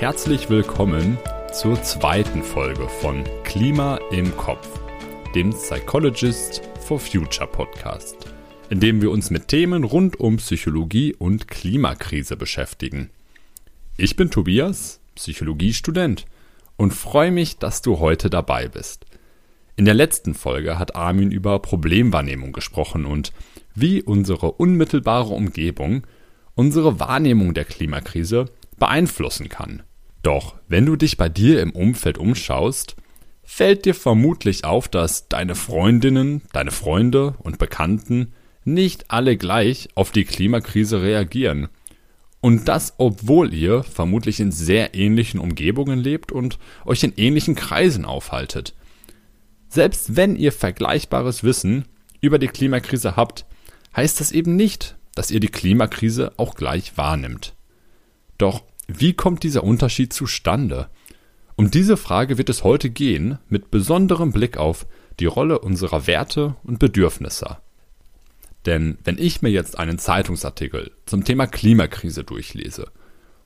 herzlich willkommen zur zweiten Folge von Klima im Kopf, dem Psychologist for Future Podcast, in dem wir uns mit Themen rund um Psychologie und Klimakrise beschäftigen. Ich bin Tobias, Psychologiestudent, und freue mich, dass du heute dabei bist. In der letzten Folge hat Armin über Problemwahrnehmung gesprochen und wie unsere unmittelbare Umgebung unsere Wahrnehmung der Klimakrise beeinflussen kann. Doch wenn du dich bei dir im Umfeld umschaust, fällt dir vermutlich auf, dass deine Freundinnen, deine Freunde und Bekannten nicht alle gleich auf die Klimakrise reagieren. Und das, obwohl ihr vermutlich in sehr ähnlichen Umgebungen lebt und euch in ähnlichen Kreisen aufhaltet. Selbst wenn ihr vergleichbares Wissen über die Klimakrise habt, heißt das eben nicht, dass ihr die Klimakrise auch gleich wahrnimmt. Doch wie kommt dieser Unterschied zustande? Um diese Frage wird es heute gehen, mit besonderem Blick auf die Rolle unserer Werte und Bedürfnisse. Denn wenn ich mir jetzt einen Zeitungsartikel zum Thema Klimakrise durchlese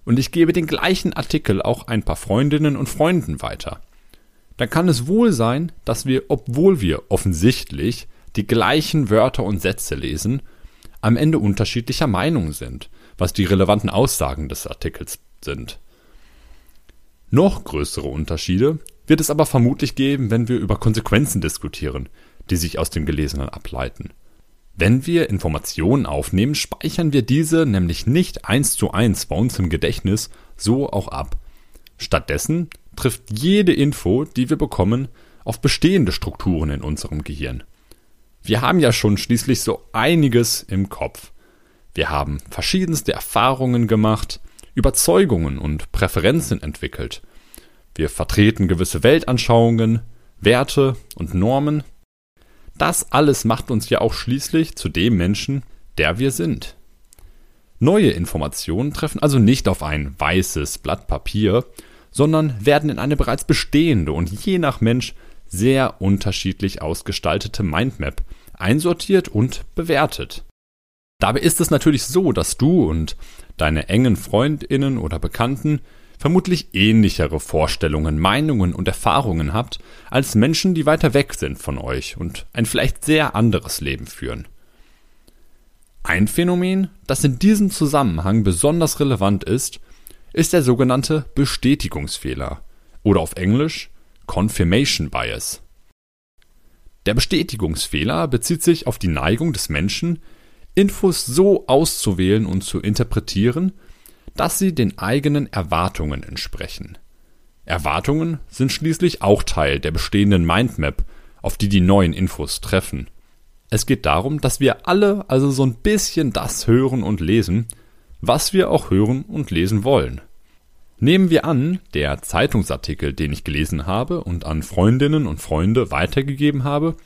und ich gebe den gleichen Artikel auch ein paar Freundinnen und Freunden weiter, dann kann es wohl sein, dass wir, obwohl wir offensichtlich die gleichen Wörter und Sätze lesen, am Ende unterschiedlicher Meinung sind, was die relevanten Aussagen des Artikels sind. Noch größere Unterschiede wird es aber vermutlich geben, wenn wir über Konsequenzen diskutieren, die sich aus dem Gelesenen ableiten. Wenn wir Informationen aufnehmen, speichern wir diese nämlich nicht eins zu eins bei uns im Gedächtnis so auch ab. Stattdessen trifft jede Info, die wir bekommen, auf bestehende Strukturen in unserem Gehirn. Wir haben ja schon schließlich so einiges im Kopf. Wir haben verschiedenste Erfahrungen gemacht, Überzeugungen und Präferenzen entwickelt. Wir vertreten gewisse Weltanschauungen, Werte und Normen. Das alles macht uns ja auch schließlich zu dem Menschen, der wir sind. Neue Informationen treffen also nicht auf ein weißes Blatt Papier, sondern werden in eine bereits bestehende und je nach Mensch sehr unterschiedlich ausgestaltete Mindmap einsortiert und bewertet. Dabei ist es natürlich so, dass du und deine engen Freundinnen oder Bekannten vermutlich ähnlichere Vorstellungen, Meinungen und Erfahrungen habt als Menschen, die weiter weg sind von euch und ein vielleicht sehr anderes Leben führen. Ein Phänomen, das in diesem Zusammenhang besonders relevant ist, ist der sogenannte Bestätigungsfehler oder auf Englisch Confirmation Bias. Der Bestätigungsfehler bezieht sich auf die Neigung des Menschen, Infos so auszuwählen und zu interpretieren, dass sie den eigenen Erwartungen entsprechen. Erwartungen sind schließlich auch Teil der bestehenden Mindmap, auf die die neuen Infos treffen. Es geht darum, dass wir alle also so ein bisschen das hören und lesen, was wir auch hören und lesen wollen. Nehmen wir an, der Zeitungsartikel, den ich gelesen habe und an Freundinnen und Freunde weitergegeben habe,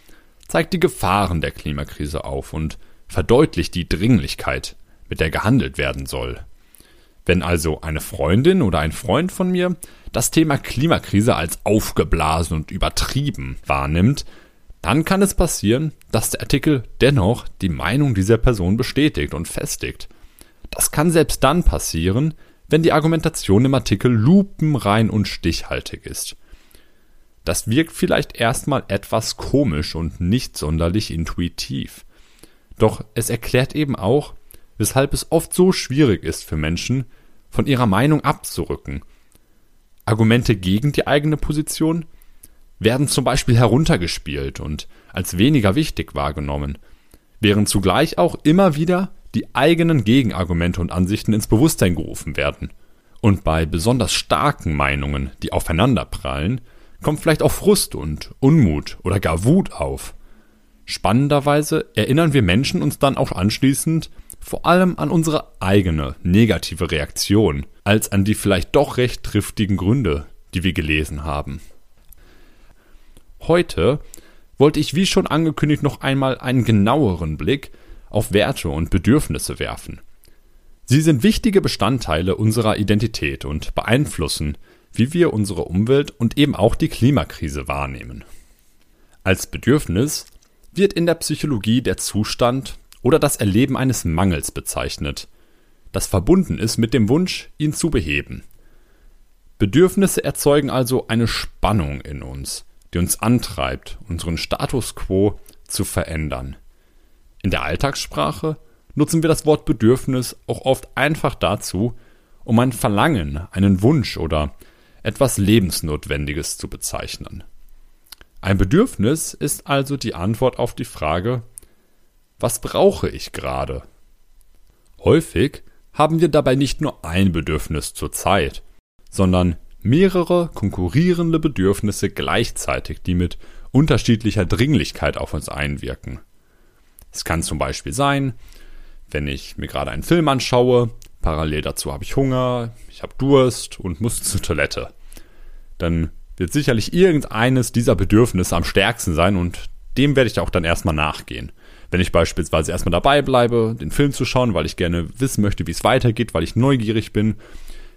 zeigt die Gefahren der Klimakrise auf und verdeutlicht die Dringlichkeit, mit der gehandelt werden soll. Wenn also eine Freundin oder ein Freund von mir das Thema Klimakrise als aufgeblasen und übertrieben wahrnimmt, dann kann es passieren, dass der Artikel dennoch die Meinung dieser Person bestätigt und festigt. Das kann selbst dann passieren, wenn die Argumentation im Artikel lupenrein und stichhaltig ist. Das wirkt vielleicht erstmal etwas komisch und nicht sonderlich intuitiv. Doch es erklärt eben auch, weshalb es oft so schwierig ist für Menschen, von ihrer Meinung abzurücken. Argumente gegen die eigene Position werden zum Beispiel heruntergespielt und als weniger wichtig wahrgenommen, während zugleich auch immer wieder die eigenen Gegenargumente und Ansichten ins Bewusstsein gerufen werden. Und bei besonders starken Meinungen, die aufeinanderprallen, kommt vielleicht auch Frust und Unmut oder gar Wut auf. Spannenderweise erinnern wir Menschen uns dann auch anschließend vor allem an unsere eigene negative Reaktion, als an die vielleicht doch recht triftigen Gründe, die wir gelesen haben. Heute wollte ich wie schon angekündigt noch einmal einen genaueren Blick auf Werte und Bedürfnisse werfen. Sie sind wichtige Bestandteile unserer Identität und beeinflussen, wie wir unsere Umwelt und eben auch die Klimakrise wahrnehmen. Als Bedürfnis wird in der Psychologie der Zustand oder das Erleben eines Mangels bezeichnet, das verbunden ist mit dem Wunsch, ihn zu beheben. Bedürfnisse erzeugen also eine Spannung in uns, die uns antreibt, unseren Status quo zu verändern. In der Alltagssprache nutzen wir das Wort Bedürfnis auch oft einfach dazu, um ein Verlangen, einen Wunsch oder etwas Lebensnotwendiges zu bezeichnen. Ein Bedürfnis ist also die Antwort auf die Frage, was brauche ich gerade? Häufig haben wir dabei nicht nur ein Bedürfnis zur Zeit, sondern mehrere konkurrierende Bedürfnisse gleichzeitig, die mit unterschiedlicher Dringlichkeit auf uns einwirken. Es kann zum Beispiel sein, wenn ich mir gerade einen Film anschaue, parallel dazu habe ich Hunger, ich habe Durst und muss zur Toilette. Dann wird sicherlich irgendeines dieser Bedürfnisse am stärksten sein und dem werde ich auch dann erstmal nachgehen. Wenn ich beispielsweise erstmal dabei bleibe, den Film zu schauen, weil ich gerne wissen möchte, wie es weitergeht, weil ich neugierig bin,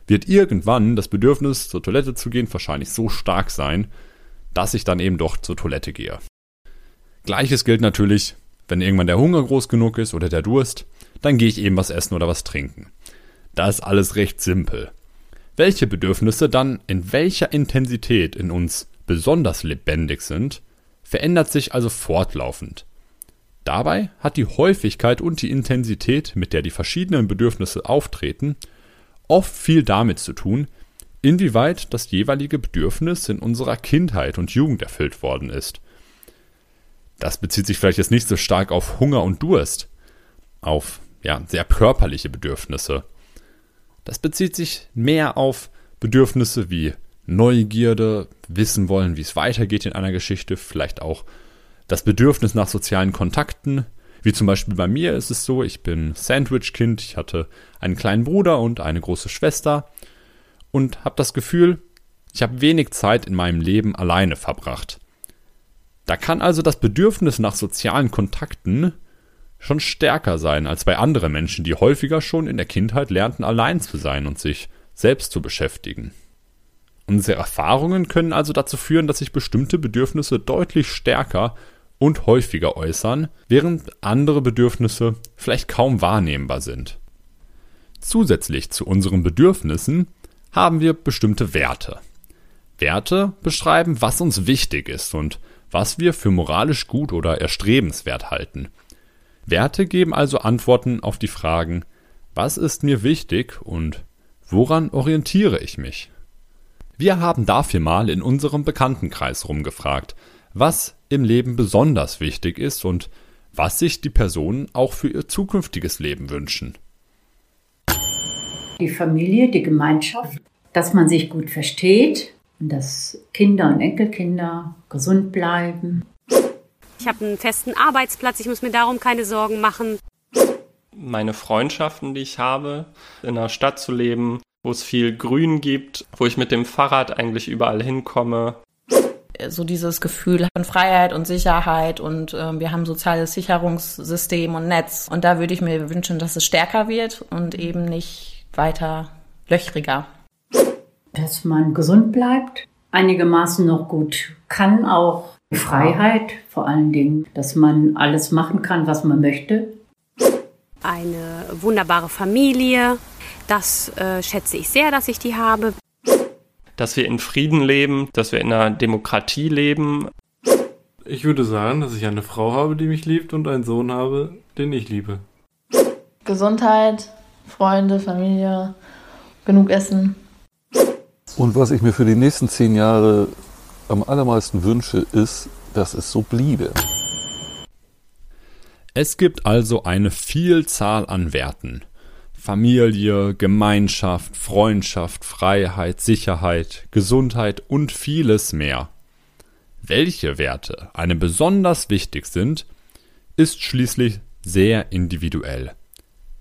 wird irgendwann das Bedürfnis, zur Toilette zu gehen, wahrscheinlich so stark sein, dass ich dann eben doch zur Toilette gehe. Gleiches gilt natürlich, wenn irgendwann der Hunger groß genug ist oder der Durst, dann gehe ich eben was essen oder was trinken. Da ist alles recht simpel. Welche Bedürfnisse dann in welcher Intensität in uns besonders lebendig sind, verändert sich also fortlaufend. Dabei hat die Häufigkeit und die Intensität, mit der die verschiedenen Bedürfnisse auftreten, oft viel damit zu tun, inwieweit das jeweilige Bedürfnis in unserer Kindheit und Jugend erfüllt worden ist. Das bezieht sich vielleicht jetzt nicht so stark auf Hunger und Durst, auf ja, sehr körperliche Bedürfnisse. Das bezieht sich mehr auf Bedürfnisse wie Neugierde, wissen wollen, wie es weitergeht in einer Geschichte, vielleicht auch das Bedürfnis nach sozialen Kontakten, wie zum Beispiel bei mir ist es so, ich bin Sandwich-Kind, ich hatte einen kleinen Bruder und eine große Schwester und habe das Gefühl, ich habe wenig Zeit in meinem Leben alleine verbracht. Da kann also das Bedürfnis nach sozialen Kontakten schon stärker sein als bei anderen Menschen, die häufiger schon in der Kindheit lernten, allein zu sein und sich selbst zu beschäftigen. Unsere Erfahrungen können also dazu führen, dass sich bestimmte Bedürfnisse deutlich stärker und häufiger äußern, während andere Bedürfnisse vielleicht kaum wahrnehmbar sind. Zusätzlich zu unseren Bedürfnissen haben wir bestimmte Werte. Werte beschreiben, was uns wichtig ist und was wir für moralisch gut oder erstrebenswert halten. Werte geben also Antworten auf die Fragen, was ist mir wichtig und woran orientiere ich mich? Wir haben dafür mal in unserem Bekanntenkreis rumgefragt, was im Leben besonders wichtig ist und was sich die Personen auch für ihr zukünftiges Leben wünschen. Die Familie, die Gemeinschaft, dass man sich gut versteht dass Kinder und Enkelkinder gesund bleiben. Ich habe einen festen Arbeitsplatz, ich muss mir darum keine Sorgen machen. Meine Freundschaften, die ich habe, in einer Stadt zu leben, wo es viel Grün gibt, wo ich mit dem Fahrrad eigentlich überall hinkomme, so dieses Gefühl von Freiheit und Sicherheit und äh, wir haben soziales Sicherungssystem und Netz. Und da würde ich mir wünschen, dass es stärker wird und eben nicht weiter löchriger. Dass man gesund bleibt, einigermaßen noch gut kann, auch Freiheit, vor allen Dingen, dass man alles machen kann, was man möchte. Eine wunderbare Familie, das äh, schätze ich sehr, dass ich die habe dass wir in Frieden leben, dass wir in einer Demokratie leben. Ich würde sagen, dass ich eine Frau habe, die mich liebt und einen Sohn habe, den ich liebe. Gesundheit, Freunde, Familie, genug Essen. Und was ich mir für die nächsten zehn Jahre am allermeisten wünsche, ist, dass es so bliebe. Es gibt also eine Vielzahl an Werten, Familie, Gemeinschaft, Freundschaft, Freiheit, Sicherheit, Gesundheit und vieles mehr. Welche Werte einem besonders wichtig sind, ist schließlich sehr individuell.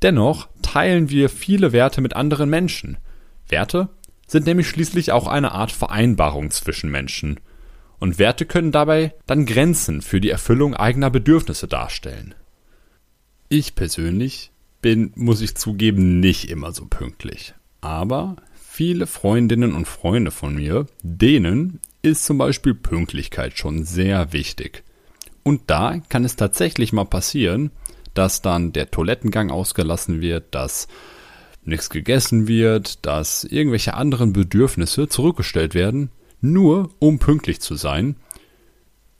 Dennoch teilen wir viele Werte mit anderen Menschen. Werte sind nämlich schließlich auch eine Art Vereinbarung zwischen Menschen. Und Werte können dabei dann Grenzen für die Erfüllung eigener Bedürfnisse darstellen. Ich persönlich bin, muss ich zugeben, nicht immer so pünktlich. Aber viele Freundinnen und Freunde von mir, denen ist zum Beispiel Pünktlichkeit schon sehr wichtig. Und da kann es tatsächlich mal passieren, dass dann der Toilettengang ausgelassen wird, dass nichts gegessen wird, dass irgendwelche anderen Bedürfnisse zurückgestellt werden, nur um pünktlich zu sein.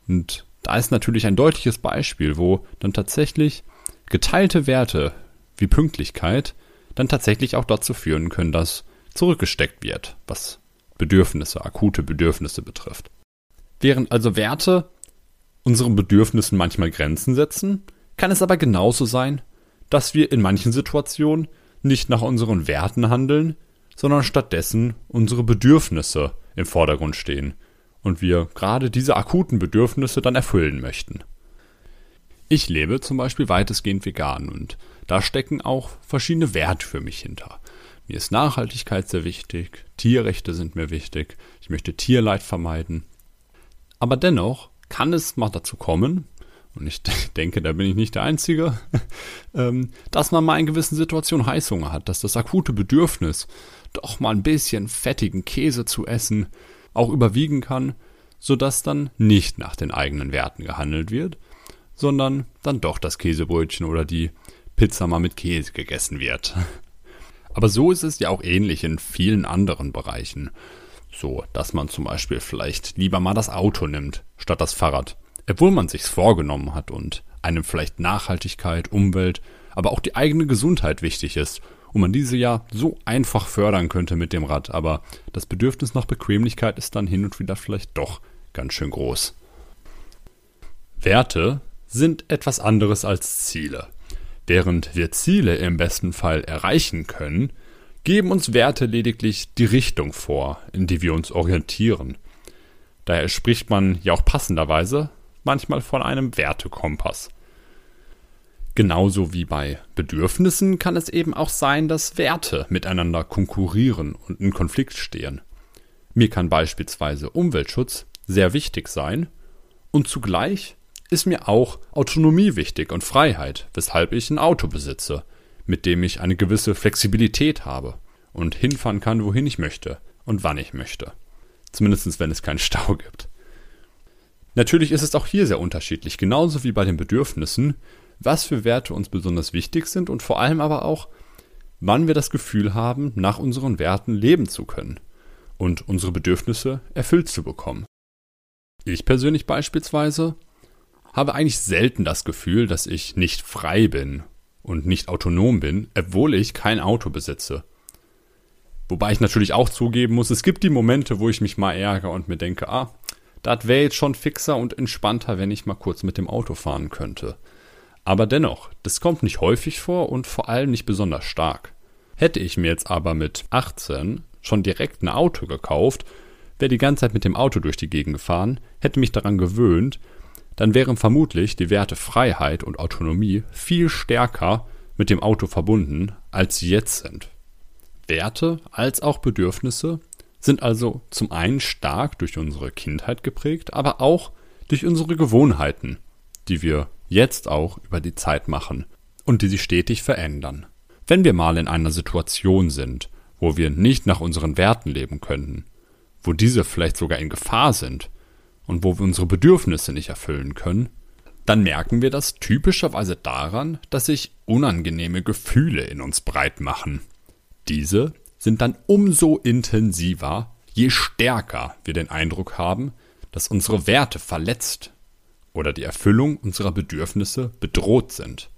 Und da ist natürlich ein deutliches Beispiel, wo dann tatsächlich geteilte Werte wie Pünktlichkeit dann tatsächlich auch dazu führen können, dass zurückgesteckt wird, was Bedürfnisse, akute Bedürfnisse betrifft. Während also Werte unseren Bedürfnissen manchmal Grenzen setzen, kann es aber genauso sein, dass wir in manchen Situationen nicht nach unseren Werten handeln, sondern stattdessen unsere Bedürfnisse im Vordergrund stehen und wir gerade diese akuten Bedürfnisse dann erfüllen möchten. Ich lebe zum Beispiel weitestgehend vegan und da stecken auch verschiedene Werte für mich hinter. Mir ist Nachhaltigkeit sehr wichtig, Tierrechte sind mir wichtig, ich möchte Tierleid vermeiden. Aber dennoch kann es mal dazu kommen, und ich denke, da bin ich nicht der Einzige, ähm, dass man mal in gewissen Situationen Heißhunger hat, dass das akute Bedürfnis, doch mal ein bisschen fettigen Käse zu essen, auch überwiegen kann, sodass dann nicht nach den eigenen Werten gehandelt wird, sondern dann doch das Käsebrötchen oder die Pizza mal mit Käse gegessen wird. Aber so ist es ja auch ähnlich in vielen anderen Bereichen. So, dass man zum Beispiel vielleicht lieber mal das Auto nimmt, statt das Fahrrad obwohl man sich's vorgenommen hat und einem vielleicht Nachhaltigkeit, Umwelt, aber auch die eigene Gesundheit wichtig ist und man diese ja so einfach fördern könnte mit dem Rad, aber das Bedürfnis nach Bequemlichkeit ist dann hin und wieder vielleicht doch ganz schön groß. Werte sind etwas anderes als Ziele. Während wir Ziele im besten Fall erreichen können, geben uns Werte lediglich die Richtung vor, in die wir uns orientieren. Daher spricht man ja auch passenderweise manchmal von einem Wertekompass. Genauso wie bei Bedürfnissen kann es eben auch sein, dass Werte miteinander konkurrieren und in Konflikt stehen. Mir kann beispielsweise Umweltschutz sehr wichtig sein und zugleich ist mir auch Autonomie wichtig und Freiheit, weshalb ich ein Auto besitze, mit dem ich eine gewisse Flexibilität habe und hinfahren kann, wohin ich möchte und wann ich möchte. Zumindest wenn es keinen Stau gibt. Natürlich ist es auch hier sehr unterschiedlich, genauso wie bei den Bedürfnissen, was für Werte uns besonders wichtig sind und vor allem aber auch, wann wir das Gefühl haben, nach unseren Werten leben zu können und unsere Bedürfnisse erfüllt zu bekommen. Ich persönlich beispielsweise habe eigentlich selten das Gefühl, dass ich nicht frei bin und nicht autonom bin, obwohl ich kein Auto besitze. Wobei ich natürlich auch zugeben muss, es gibt die Momente, wo ich mich mal ärgere und mir denke, ah, das wäre jetzt schon fixer und entspannter, wenn ich mal kurz mit dem Auto fahren könnte. Aber dennoch, das kommt nicht häufig vor und vor allem nicht besonders stark. Hätte ich mir jetzt aber mit 18 schon direkt ein Auto gekauft, wäre die ganze Zeit mit dem Auto durch die Gegend gefahren, hätte mich daran gewöhnt, dann wären vermutlich die Werte Freiheit und Autonomie viel stärker mit dem Auto verbunden, als sie jetzt sind. Werte als auch Bedürfnisse sind also zum einen stark durch unsere Kindheit geprägt, aber auch durch unsere Gewohnheiten, die wir jetzt auch über die Zeit machen und die sich stetig verändern. Wenn wir mal in einer Situation sind, wo wir nicht nach unseren Werten leben können, wo diese vielleicht sogar in Gefahr sind und wo wir unsere Bedürfnisse nicht erfüllen können, dann merken wir das typischerweise daran, dass sich unangenehme Gefühle in uns breit machen. Diese sind dann umso intensiver, je stärker wir den Eindruck haben, dass unsere Werte verletzt oder die Erfüllung unserer Bedürfnisse bedroht sind.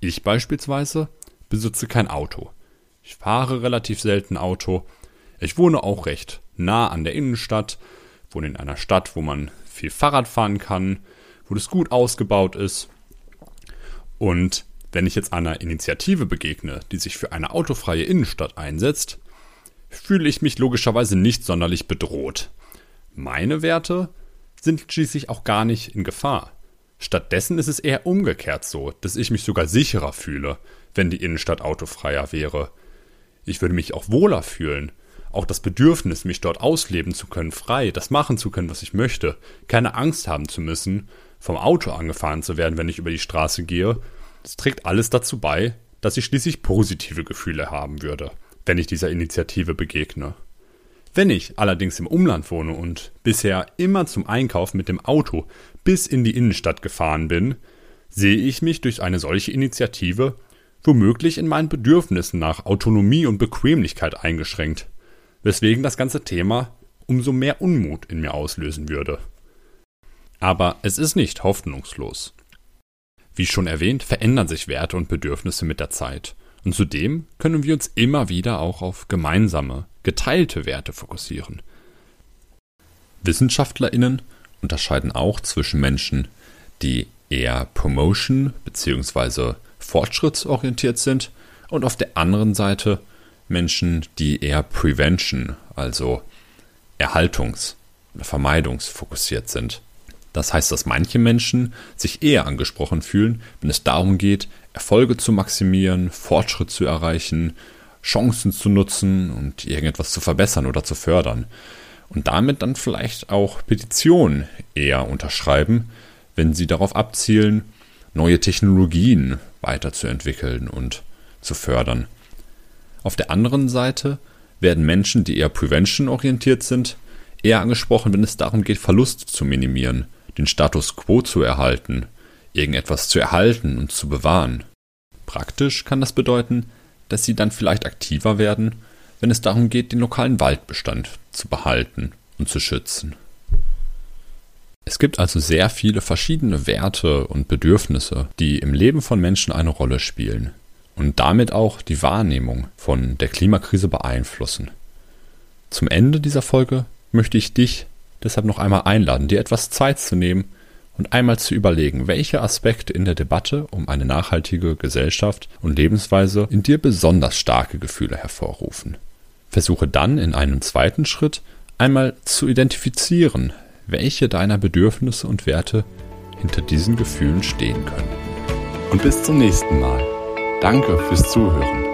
Ich beispielsweise besitze kein Auto. Ich fahre relativ selten Auto. Ich wohne auch recht nah an der Innenstadt, wohne in einer Stadt, wo man viel Fahrrad fahren kann, wo das gut ausgebaut ist. Und wenn ich jetzt einer Initiative begegne, die sich für eine autofreie Innenstadt einsetzt, fühle ich mich logischerweise nicht sonderlich bedroht. Meine Werte sind schließlich auch gar nicht in Gefahr. Stattdessen ist es eher umgekehrt so, dass ich mich sogar sicherer fühle, wenn die Innenstadt autofreier wäre. Ich würde mich auch wohler fühlen. Auch das Bedürfnis, mich dort ausleben zu können, frei, das machen zu können, was ich möchte, keine Angst haben zu müssen, vom Auto angefahren zu werden, wenn ich über die Straße gehe das trägt alles dazu bei, dass ich schließlich positive Gefühle haben würde, wenn ich dieser Initiative begegne. Wenn ich allerdings im Umland wohne und bisher immer zum Einkauf mit dem Auto bis in die Innenstadt gefahren bin, sehe ich mich durch eine solche Initiative womöglich in meinen Bedürfnissen nach Autonomie und Bequemlichkeit eingeschränkt, weswegen das ganze Thema umso mehr Unmut in mir auslösen würde. Aber es ist nicht hoffnungslos. Wie schon erwähnt, verändern sich Werte und Bedürfnisse mit der Zeit. Und zudem können wir uns immer wieder auch auf gemeinsame, geteilte Werte fokussieren. WissenschaftlerInnen unterscheiden auch zwischen Menschen, die eher Promotion bzw. fortschrittsorientiert sind und auf der anderen Seite Menschen, die eher Prevention, also Erhaltungs- oder Vermeidungsfokussiert sind. Das heißt, dass manche Menschen sich eher angesprochen fühlen, wenn es darum geht, Erfolge zu maximieren, Fortschritt zu erreichen, Chancen zu nutzen und irgendetwas zu verbessern oder zu fördern. Und damit dann vielleicht auch Petitionen eher unterschreiben, wenn sie darauf abzielen, neue Technologien weiterzuentwickeln und zu fördern. Auf der anderen Seite werden Menschen, die eher prevention-orientiert sind, eher angesprochen, wenn es darum geht, Verlust zu minimieren, den Status quo zu erhalten, irgendetwas zu erhalten und zu bewahren. Praktisch kann das bedeuten, dass sie dann vielleicht aktiver werden, wenn es darum geht, den lokalen Waldbestand zu behalten und zu schützen. Es gibt also sehr viele verschiedene Werte und Bedürfnisse, die im Leben von Menschen eine Rolle spielen und damit auch die Wahrnehmung von der Klimakrise beeinflussen. Zum Ende dieser Folge möchte ich dich deshalb noch einmal einladen, dir etwas Zeit zu nehmen und einmal zu überlegen, welche Aspekte in der Debatte um eine nachhaltige Gesellschaft und Lebensweise in dir besonders starke Gefühle hervorrufen. Versuche dann in einem zweiten Schritt einmal zu identifizieren, welche deiner Bedürfnisse und Werte hinter diesen Gefühlen stehen können. Und bis zum nächsten Mal. Danke fürs Zuhören.